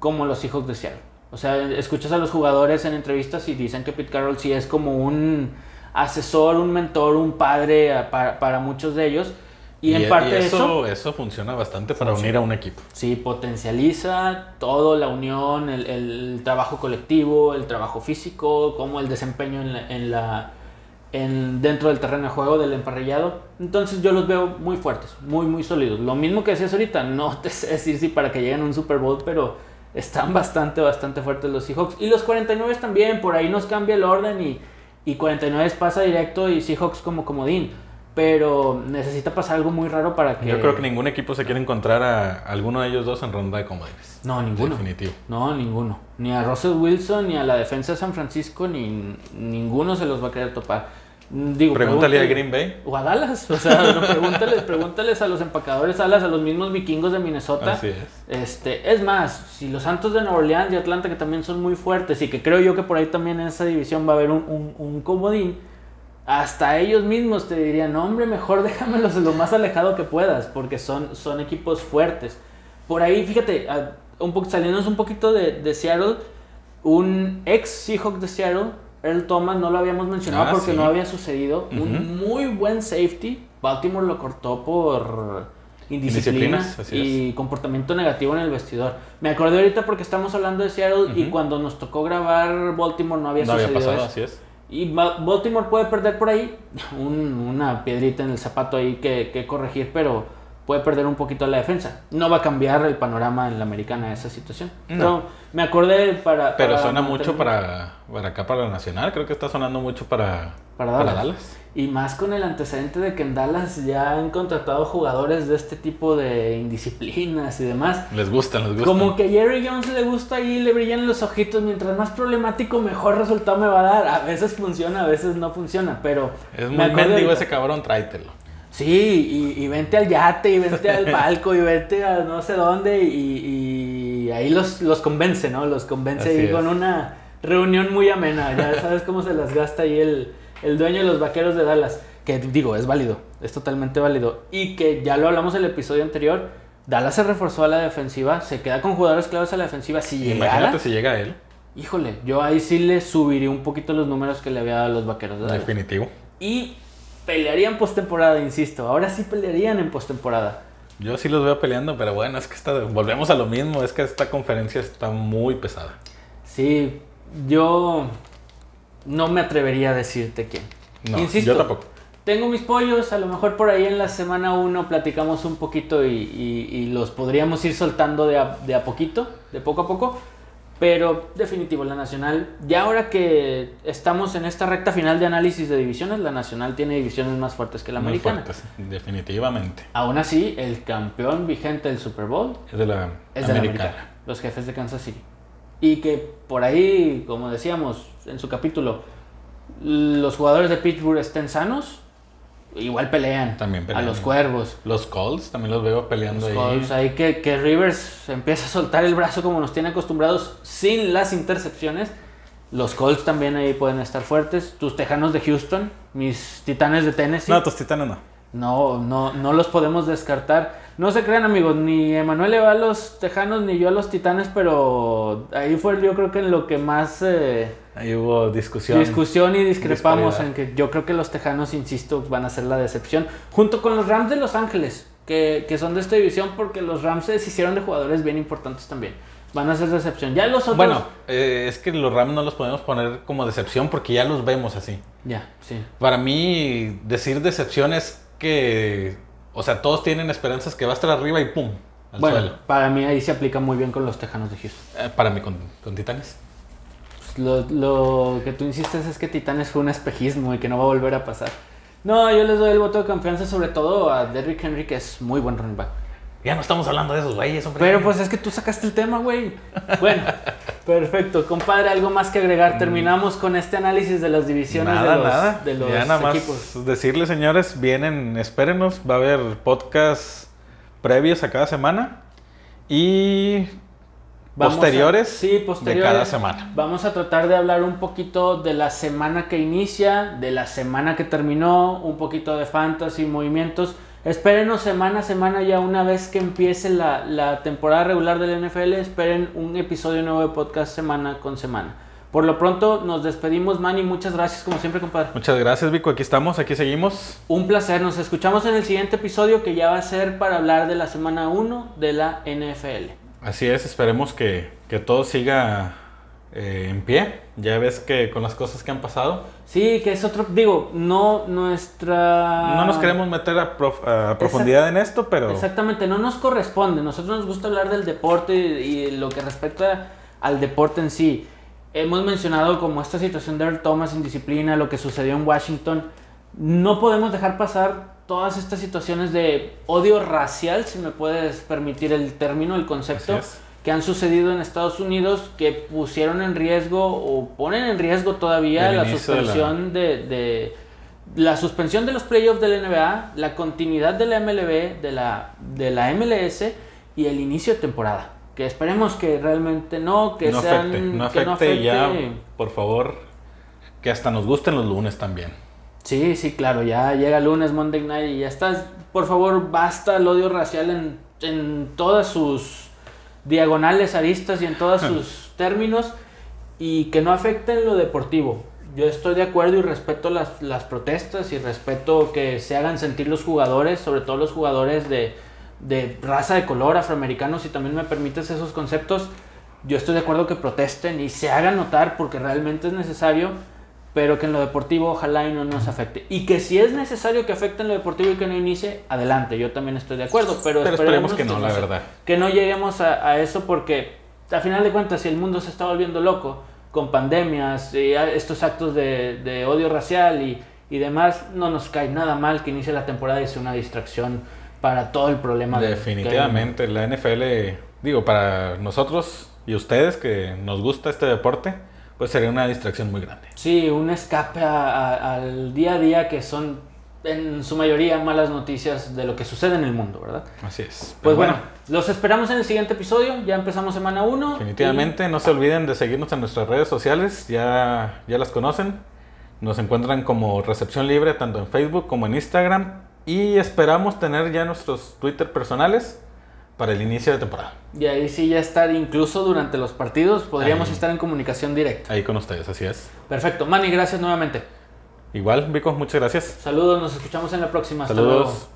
como los hijos de Seattle. O sea, escuchas a los jugadores en entrevistas y dicen que Pete Carroll sí es como un asesor, un mentor, un padre para, muchos de ellos. Y, en parte eso, eso, funciona bastante para unir a un equipo. Sí, potencializa todo, la unión, el, trabajo colectivo, el trabajo físico, como el desempeño en la, en dentro del terreno de juego del emparrillado. Entonces yo los veo muy fuertes, muy, muy sólidos. Lo mismo que decías ahorita, no te sé decir si para que lleguen a un Super Bowl, pero están bastante, bastante fuertes los Seahawks. Y los 49 también, por ahí nos cambia el orden y y 49 pasa directo y Seahawks como comodín. Pero necesita pasar algo muy raro para que. Yo creo que ningún equipo se quiere encontrar a alguno de ellos dos en ronda de comodines. No, ninguno. Definitivo. No, ninguno. Ni a Russell Wilson, ni a la defensa de San Francisco, ni ninguno se los va a querer topar. Digo, pregúntale, a Green Bay. O a Dallas. O sea, no, pregúntales, pregúntales a los empacadores Dallas, a los mismos vikingos de Minnesota. Así es. Este, es más, si los Santos de Nueva Orleans y Atlanta, que también son muy fuertes, y que creo yo que por ahí también en esa división va a haber un, un, comodín, hasta ellos mismos te dirían, hombre, mejor déjamelos lo más alejado que puedas, porque son, son equipos fuertes. Por ahí, fíjate, un poco, saliéndonos un poquito de, de Seattle, un ex Seahawk de Seattle Earl Thomas no lo habíamos mencionado ah, porque no había sucedido. Un muy buen safety. Baltimore lo cortó por indisciplina y comportamiento negativo en el vestidor. Me acordé ahorita porque estamos hablando de Seattle y cuando nos tocó grabar Baltimore no había sucedido eso. Y Baltimore puede perder por ahí una piedrita en el zapato ahí que, que corregir, pero puede perder un poquito la defensa. No va a cambiar el panorama en la americana esa situación. No. me acordé para... Pero suena mucho para, para acá, para la Nacional. Creo que está sonando mucho para, para Dallas. Y más con el antecedente de que en Dallas ya han contratado jugadores de este tipo de indisciplinas y demás. Les gustan, les gustan. Como que a Jerry Jones le gusta y le brillan los ojitos. Mientras más problemático, mejor resultado me va a dar. A veces funciona, a veces no funciona, pero... Es muy mendigo ese cabrón, tráetelo. Sí, y, vente al yate, y vente al palco, y vente a no sé dónde, y, ahí los, los convence, ¿no? Los convence ahí con una reunión muy amena. Ya sabes cómo se las gasta ahí el, el dueño de los vaqueros de Dallas. Que digo, es válido, es totalmente válido. Y que ya lo hablamos en el episodio anterior. Dallas se reforzó a la defensiva, se queda con jugadores claves a la defensiva. Si Imagínate si llega él. Híjole, yo ahí sí le subiría un poquito los números que le había dado a los vaqueros de Dallas. Definitivo. Y pelearían postemporada, insisto. Ahora sí pelearían en postemporada. Yo sí los veo peleando, pero bueno, es que está, volvemos a lo mismo, es que esta conferencia está muy pesada. Sí, yo no me atrevería a decirte quién. No, Insisto, yo tampoco. Tengo mis pollos, a lo mejor por ahí en la semana 1 platicamos un poquito y, los podríamos ir soltando de de a poquito, de poco a poco. Pero definitivo, la Nacional, ya ahora que estamos en esta recta final de análisis de divisiones, la Nacional tiene divisiones más fuertes que la Muy americana. Fuertes, definitivamente. Aún así, el campeón vigente del Super Bowl es de la, es de la americana, los jefes de Kansas City. Y que por ahí, como decíamos en su capítulo, los jugadores de Pittsburgh estén sanos, igual pelean, también a los cuervos. Los Colts también los veo peleando los ahí. Colts, ahí que, que, Rivers empieza a soltar el brazo como nos tiene acostumbrados sin las intercepciones. Los Colts también ahí pueden estar fuertes. Tus Tejanos de Houston, mis Titanes de Tennessee. No, tus Titanes no. No, no, no los podemos descartar. No se crean amigos, ni Emanuel le va a los Tejanos ni yo a los Titanes, pero ahí fue yo creo que en lo que más... Eh, ahí hubo discusión. Discusión y discrepamos en que yo creo que los Tejanos, insisto, van a ser la decepción. Junto con los Rams de Los Ángeles, que, que son de esta división porque los Rams se hicieron de jugadores bien importantes también. Van a ser decepción. Ya los otros... Bueno, eh, es que los Rams no los podemos poner como decepción porque ya los vemos así. Ya, sí. Para mí, decir decepción es que, o sea, todos tienen esperanzas que va a estar arriba y pum. Al bueno, para mí ahí se aplica muy bien con los Tejanos de Houston. Eh, para mí con, Titanes. Pues lo, que tú insistes es que Titanes fue un espejismo y que no va a volver a pasar. No, yo les doy el voto de confianza sobre todo a Derrick Henry, que es muy buen running back. Ya no estamos hablando de esos güeyes, hombre. Pero pues es que tú sacaste el tema, güey. Bueno, perfecto. Compadre, algo más que agregar. Terminamos con este análisis de las divisiones de los, nada. De los ya nada más decirles, señores, vienen, espérenos. Va a haber podcast previos a cada semana. Y posteriores, sí, posteriores de cada semana. Vamos a tratar de hablar un poquito de la semana que inicia, de la semana que terminó, un poquito de fantasy, movimientos Espérenos semana a semana ya una vez que empiece la, temporada regular del NFL, esperen un episodio nuevo de podcast semana con semana. Por lo pronto nos despedimos, Manny. Muchas gracias, como siempre, compadre. Muchas gracias, Vico. Aquí estamos, aquí seguimos. Un placer. Nos escuchamos en el siguiente episodio que ya va a ser para hablar de la semana 1 de la NFL. Así es, esperemos que, que todo siga eh, en pie. Ya ves que con las cosas que han pasado. Sí, que es otro, digo, no nuestra... No nos queremos meter a, profundidad en esto, pero... Exactamente, no nos corresponde. Nosotros nos gusta hablar del deporte y, lo que respecta al deporte en sí. Hemos mencionado como esta situación de Earl Thomas indisciplina, lo que sucedió en Washington. No podemos dejar pasar todas estas situaciones de odio racial, si me puedes permitir el término, el concepto que han sucedido en Estados Unidos que pusieron en riesgo o ponen en riesgo todavía la suspensión de, la suspensión de los playoffs de la NBA, la continuidad de la MLB, de la, de la MLS y el inicio de temporada. Que esperemos que realmente no, que no sean. Afecte, no afecte, no afecte ya, por favor, que hasta nos gusten los lunes también. Sí, sí, claro, ya llega lunes, Monday Night y ya estás. Por favor, basta el odio racial en, en todas sus diagonales, aristas y en todos sus términos y que no afecten lo deportivo. Yo estoy de acuerdo y respeto las, las protestas y respeto que se hagan sentir los jugadores, sobre todo los jugadores de, de raza de color, afroamericanos, si también me permites esos conceptos. Yo estoy de acuerdo que protesten y se hagan notar porque realmente es necesario pero que en lo deportivo ojalá y no nos afecte. Y que si es necesario que afecte en lo deportivo y que no inicie, adelante, yo también estoy de acuerdo, pero, esperemos, que no, la verdad. Que no lleguemos a, eso porque, a final de cuentas, si el mundo se está volviendo loco con pandemias y estos actos de, odio racial y, y, demás, no nos cae nada mal que inicie la temporada y sea una distracción para todo el problema. Definitivamente, la NFL, digo, para nosotros y ustedes que nos gusta este deporte, pues sería una distracción muy grande. Sí, un escape al día a día que son en su mayoría malas noticias de lo que sucede en el mundo, ¿verdad? Así es. Pues bueno, los esperamos en el siguiente episodio, ya empezamos semana 1. Definitivamente, no se olviden de seguirnos en nuestras redes sociales, ya, ya las conocen. Nos encuentran como Recepción Libre tanto en Facebook como en Instagram y esperamos tener ya nuestros Twitter personales para el inicio de temporada. Y ahí sí ya estar incluso durante los partidos, podríamos estar en comunicación directa. Ahí con ustedes, así es. Perfecto. Manny, gracias nuevamente. Igual, Vico, muchas gracias. Saludos, nos escuchamos en la próxima. Saludos.